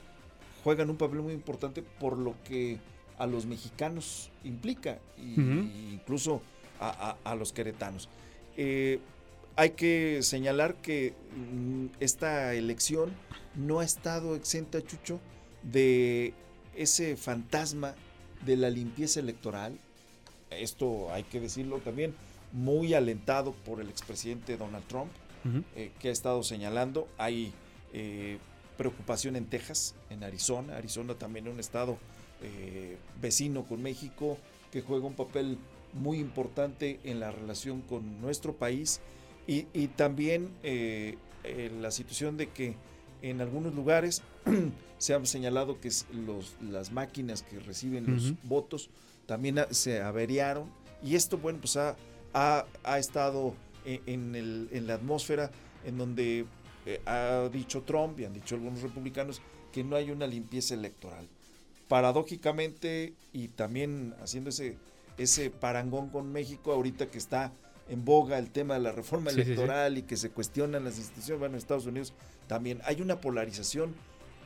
juegan un papel muy importante por lo que a los mexicanos implica, y, incluso a, los queretanos. Eh, hay que señalar que mm, esta elección no ha estado exenta, Chucho, de ese fantasma de la limpieza electoral. Esto hay que decirlo también, muy alentado por el expresidente Donald Trump, eh, que ha estado señalando. Hay eh, preocupación en Texas, en Arizona. Arizona también es un estado eh, vecino con México que juega un papel muy importante en la relación con nuestro país. Y, también eh, la situación de que en algunos lugares se ha señalado que los, las máquinas que reciben los votos también se averiaron. Y esto bueno pues ha, ha, estado en, el, en la atmósfera en donde eh, ha dicho Trump y han dicho algunos republicanos que no hay una limpieza electoral. Paradójicamente, y también haciendo ese, ese parangón con México, ahorita que está en boga el tema de la reforma electoral y que se cuestionan las instituciones, bueno, en Estados Unidos también hay una polarización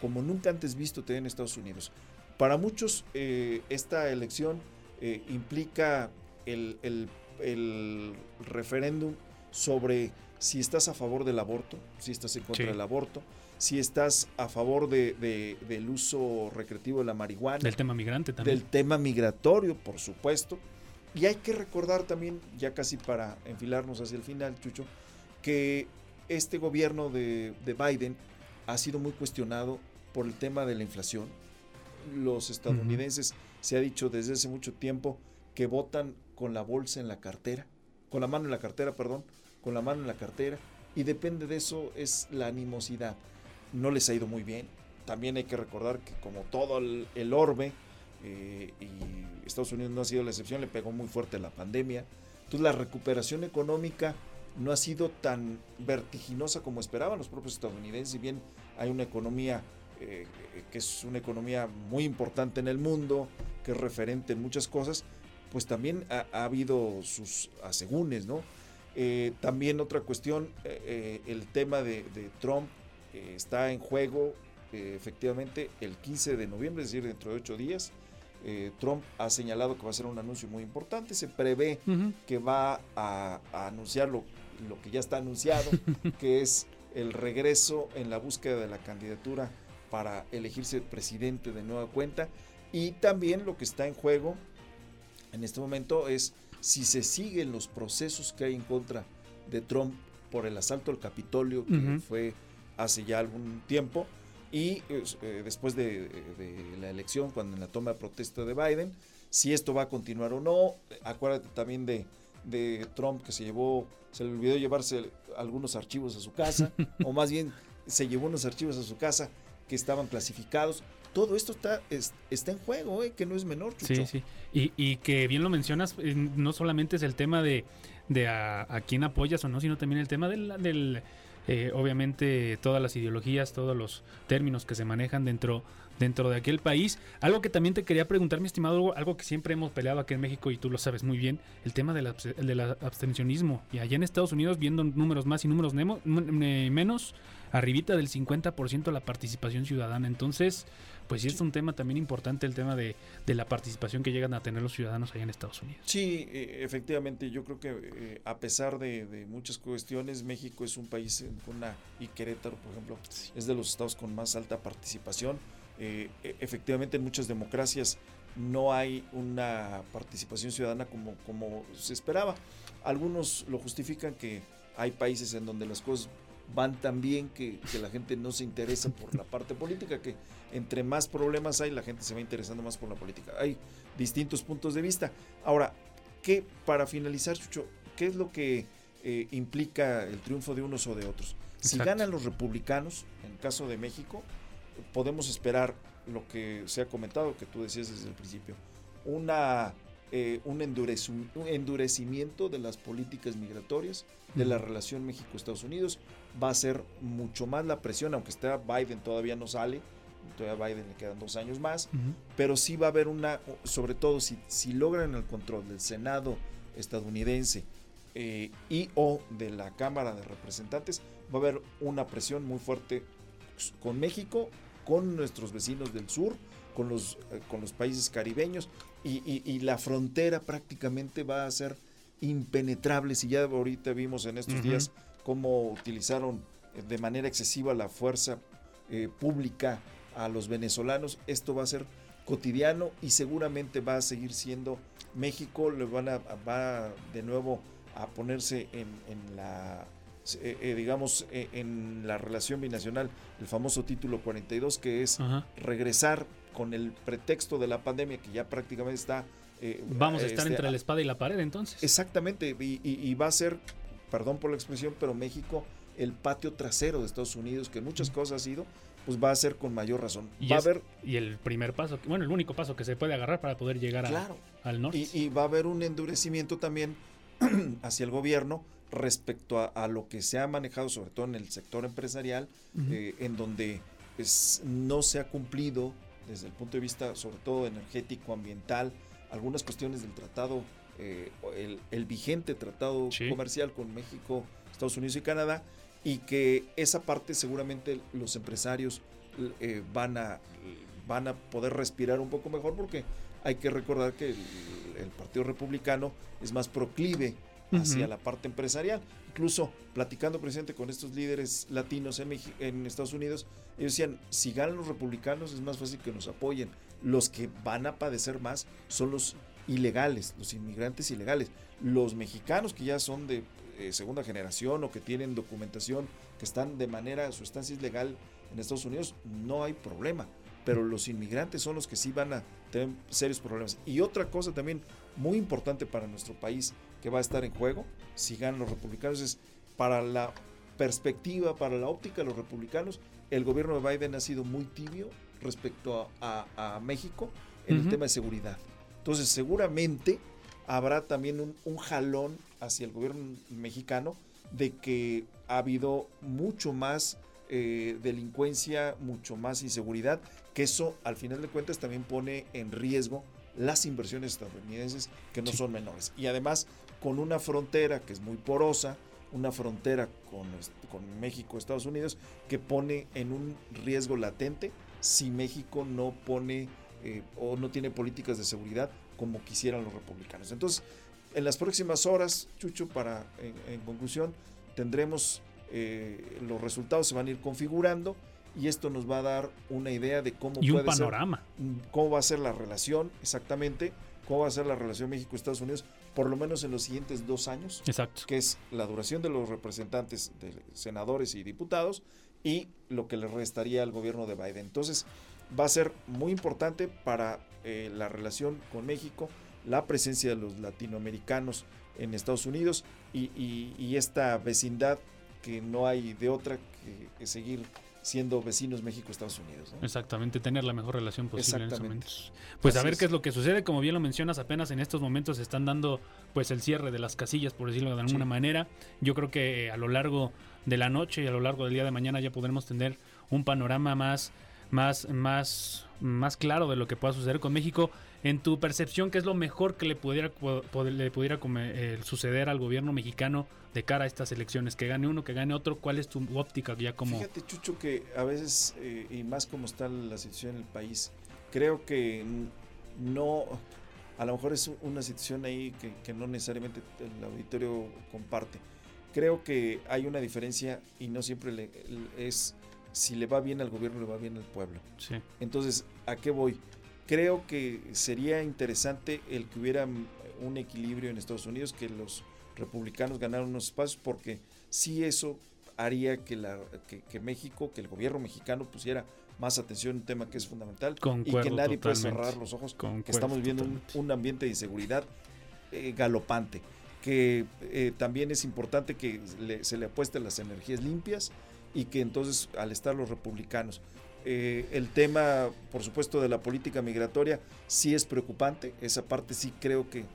como nunca antes visto en Estados Unidos. Para muchos, eh, esta elección eh, implica el, el, el referéndum sobre si estás a favor del aborto, si estás en contra del aborto, si estás a favor de, del uso recreativo de la marihuana. Del tema migrante también. Del tema migratorio, por supuesto. Y hay que recordar también, ya casi para enfilarnos hacia el final, Chucho, que este gobierno de, Biden ha sido muy cuestionado por el tema de la inflación. Los estadounidenses, se ha dicho desde hace mucho tiempo, que votan con la bolsa en la cartera, con la mano en la cartera, perdón, con la mano en la cartera y depende de eso es la animosidad. No les ha ido muy bien. También hay que recordar que como todo el, orbe, eh, y Estados Unidos no ha sido la excepción, le pegó muy fuerte la pandemia. Entonces la recuperación económica no ha sido tan vertiginosa como esperaban los propios estadounidenses, si bien hay una economía eh, que es una economía muy importante en el mundo, que es referente en muchas cosas, pues también ha, habido sus asegúnes, ¿no? Eh, también otra cuestión, eh, el tema de, Trump está en juego efectivamente el 15 de noviembre, es decir, dentro de ocho días. Trump ha señalado que va a ser un anuncio muy importante, se prevé que va a, a anunciar lo, lo que ya está anunciado, que es el regreso en la búsqueda de la candidatura para elegirse presidente de nueva cuenta. Y también lo que está en juego en este momento es si se siguen los procesos que hay en contra de Trump por el asalto al Capitolio que fue hace ya algún tiempo y eh, después de, la elección, cuando en la toma de protesta de Biden, si esto va a continuar o no. Acuérdate también de, de Trump que se llevó, se le olvidó llevarse algunos archivos a su casa, o más bien se llevó unos archivos a su casa que estaban clasificados. Todo esto está, está en juego, ¿eh? que no es menor. Sí, sí. Y, y, que bien lo mencionas, eh, no solamente es el tema de, de a, quién apoyas o no, sino también el tema del, eh, obviamente, todas las ideologías, todos los términos que se manejan dentro dentro de aquel país. Algo que también te quería preguntar, mi estimado, algo que siempre hemos peleado aquí en México y tú lo sabes muy bien, el tema del, del abstencionismo. Y allá en Estados Unidos, viendo números más y números menos, arribita del 50% la participación ciudadana. Entonces, pues sí es un tema también importante el tema de, la participación que llegan a tener los ciudadanos allá en Estados Unidos. Sí, eh, efectivamente, yo creo que eh, a pesar de, muchas cuestiones, México es un país con una, y Querétaro, por ejemplo, es de los estados con más alta participación. Eh, e, efectivamente, en muchas democracias no hay una participación ciudadana como, como se esperaba. Algunos lo justifican que hay países en donde las cosas van tan bien que, la gente no se interesa por la parte política, que entre más problemas hay, la gente se va interesando más por la política. Hay distintos puntos de vista. Ahora, ¿qué, para finalizar, Chucho, qué es lo que eh, implica el triunfo de unos o de otros? Si ganan los republicanos, en el caso de México, podemos esperar lo que se ha comentado, que tú decías desde el principio, una eh, un, endurecimiento de las políticas migratorias, de la relación México-Estados Unidos. Va a ser mucho más la presión, aunque esté Biden todavía no sale, todavía a Biden le quedan dos años más, pero sí va a haber una, sobre todo si, si logran el control del Senado estadounidense eh, y o de la Cámara de Representantes, va a haber una presión muy fuerte con México, con nuestros vecinos del sur, con los, eh, con los países caribeños y, la frontera prácticamente va a ser impenetrable. Si ya ahorita vimos en estos días cómo utilizaron eh, de manera excesiva la fuerza eh, pública a los venezolanos, esto va a ser cotidiano y seguramente va a seguir siendo México, le van a, va de nuevo a ponerse en, la digamos, en la relación binacional, el famoso título 42, que es regresar con el pretexto de la pandemia que ya prácticamente está... Eh, Vamos a estar este, entre la espada y la pared entonces. Exactamente, y, va a ser, perdón por la expresión, pero México el patio trasero de Estados Unidos, que en muchas cosas ha sido, pues va a ser con mayor razón. Y, va a haber, y el primer paso, bueno, el único paso que se puede agarrar para poder llegar al norte. Y, va a haber un endurecimiento también hacia el gobierno respecto a, lo que se ha manejado, sobre todo en el sector empresarial, eh, en donde pues, no se ha cumplido desde el punto de vista sobre todo energético, ambiental, algunas cuestiones del tratado, eh, el, vigente tratado comercial con México, Estados Unidos y Canadá, y que esa parte seguramente los empresarios eh, van, a, van a poder respirar un poco mejor porque hay que recordar que el, Partido Republicano es más proclive hacia la parte empresarial. Incluso platicando presente con estos líderes latinos en, en Estados Unidos, ellos decían, si ganan los republicanos es más fácil que nos apoyen. Los que van a padecer más son los ilegales, los inmigrantes ilegales. Los mexicanos que ya son de eh, segunda generación o que tienen documentación, que están de manera, su estancia ilegal en Estados Unidos, no hay problema. Pero los inmigrantes son los que sí van a tener serios problemas. Y otra cosa también muy importante para nuestro país que va a estar en juego, si ganan los republicanos, es para la perspectiva, para la óptica de los republicanos, el gobierno de Biden ha sido muy tibio respecto a, México en el tema de seguridad. Entonces, seguramente habrá también un, un, jalón hacia el gobierno mexicano de que ha habido mucho más eh, delincuencia, mucho más inseguridad, que eso al final de cuentas también pone en riesgo las inversiones estadounidenses que no son menores. Y además con una frontera que es muy porosa, una frontera con, con México, Estados Unidos, que pone en un riesgo latente si México no pone eh, o no tiene políticas de seguridad como quisieran los republicanos. Entonces, en las próximas horas, Chucho, para en, conclusión, tendremos eh, los resultados se van a ir configurando y esto nos va a dar una idea de cómo y un panorama. cómo va a ser la relación exactamente, cómo va a ser la relación México-Estados Unidos por lo menos en los siguientes dos años, Exacto. que es la duración de los representantes de senadores y diputados y lo que le restaría al gobierno de Biden. Entonces, va a ser muy importante para eh, la relación con México, la presencia de los latinoamericanos en Estados Unidos y, esta vecindad que no hay de otra que seguir siendo vecinos México-Estados Unidos. Exactamente, tener la mejor relación posible en estos momentos. Pues a ver qué es lo que sucede, como bien lo mencionas, apenas en estos momentos se están dando pues el cierre de las casillas, por decirlo de alguna manera. Yo creo que a lo largo de la noche y a lo largo del día de mañana ya podremos tener un panorama más más, más, más claro de lo que pueda suceder con México. En tu percepción, ¿qué es lo mejor que le pudiera, le pudiera eh, suceder al gobierno mexicano de cara a estas elecciones? Que gane uno, que gane otro. ¿Cuál es tu óptica ya como...? Fíjate, Chucho, que a veces, eh, y más como está la situación en el país, creo que no... A lo mejor es una situación ahí que, no necesariamente el auditorio comparte. Creo que hay una diferencia y no siempre es si le va bien al gobierno, le va bien al pueblo. Sí. Entonces, ¿a qué voy? Creo que sería interesante el que hubiera un equilibrio en Estados Unidos, que los republicanos ganaran unos espacios, porque sí eso haría que, la, que, México, que el gobierno mexicano pusiera más atención en un tema que es fundamental y que nadie puede cerrar los ojos, que estamos viendo un, ambiente de inseguridad eh, galopante, que eh, también es importante que se le apueste a las energías limpias, y que entonces al estar los republicanos, eh, el tema, por supuesto, de la política migratoria sí es preocupante, esa parte sí creo que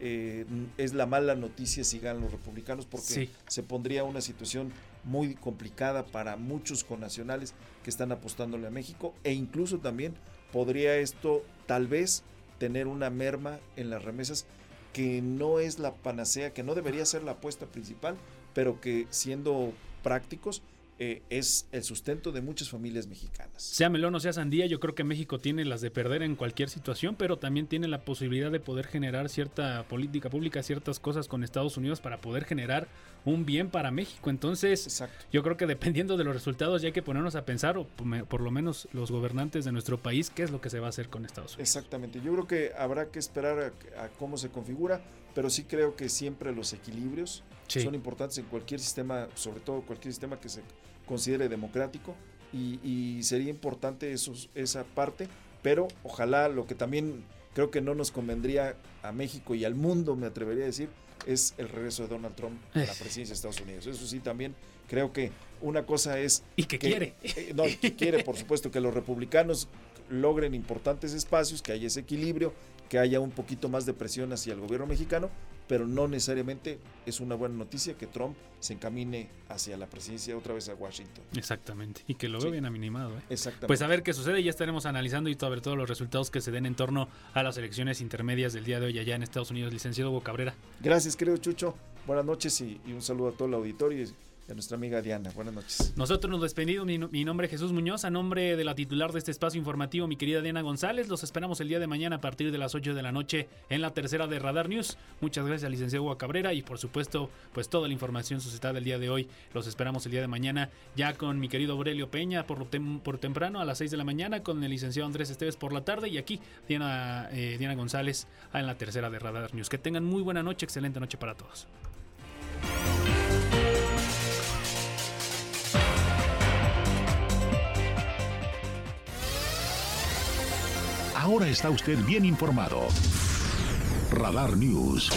eh, es la mala noticia si ganan los republicanos porque se pondría una situación muy complicada para muchos connacionales que están apostándole a México e incluso también podría esto tal vez tener una merma en las remesas que no es la panacea, que no debería ser la apuesta principal, pero que siendo prácticos eh, es el sustento de muchas familias mexicanas. Sea melón o sea sandía, yo creo que México tiene las de perder en cualquier situación, pero también tiene la posibilidad de poder generar cierta política pública, ciertas cosas con Estados Unidos para poder generar un bien para México. Entonces, yo creo que dependiendo de los resultados ya hay que ponernos a pensar, o por lo menos los gobernantes de nuestro país, qué es lo que se va a hacer con Estados Unidos. Exactamente, yo creo que habrá que esperar a, cómo se configura, pero sí creo que siempre los equilibrios son importantes en cualquier sistema, sobre todo cualquier sistema que se considere democrático y, sería importante eso, esa parte, pero ojalá lo que también creo que no nos convendría a México y al mundo, me atrevería a decir, es el regreso de Donald Trump a la presidencia de Estados Unidos. Eso sí, también creo que una cosa es... Y que, quiere. Eh, no, que quiere, por supuesto, que los republicanos logren importantes espacios, que haya ese equilibrio, que haya un poquito más de presión hacia el gobierno mexicano, pero no necesariamente es una buena noticia que Trump se encamine hacia la presidencia otra vez a Washington. Exactamente, y que lo veo bien aminimado. ¿eh? Exactamente. Pues a ver qué sucede, ya estaremos analizando y sobre todo los resultados que se den en torno a las elecciones intermedias del día de hoy allá en Estados Unidos. Licenciado Hugo Cabrera. Gracias, querido Chucho. Buenas noches y, y un saludo a todo el auditorio de nuestra amiga Diana. Buenas noches. Nosotros nos despedimos. Mi, nombre es Jesús Muñoz. A nombre de la titular de este espacio informativo, mi querida Diana González, los esperamos el día de mañana a partir de las 8 de la noche en la tercera de Radar News. Muchas gracias, licenciado Hugo Cabrera. Y por supuesto, pues toda la información suscitada del día de hoy. Los esperamos el día de mañana ya con mi querido Aurelio Peña por, por temprano a las 6 de la mañana, con el licenciado Andrés Esteves por la tarde. Y aquí Diana, eh, Diana González en la tercera de Radar News. Que tengan muy buena noche, excelente noche para todos. Ahora está usted bien informado. Radar News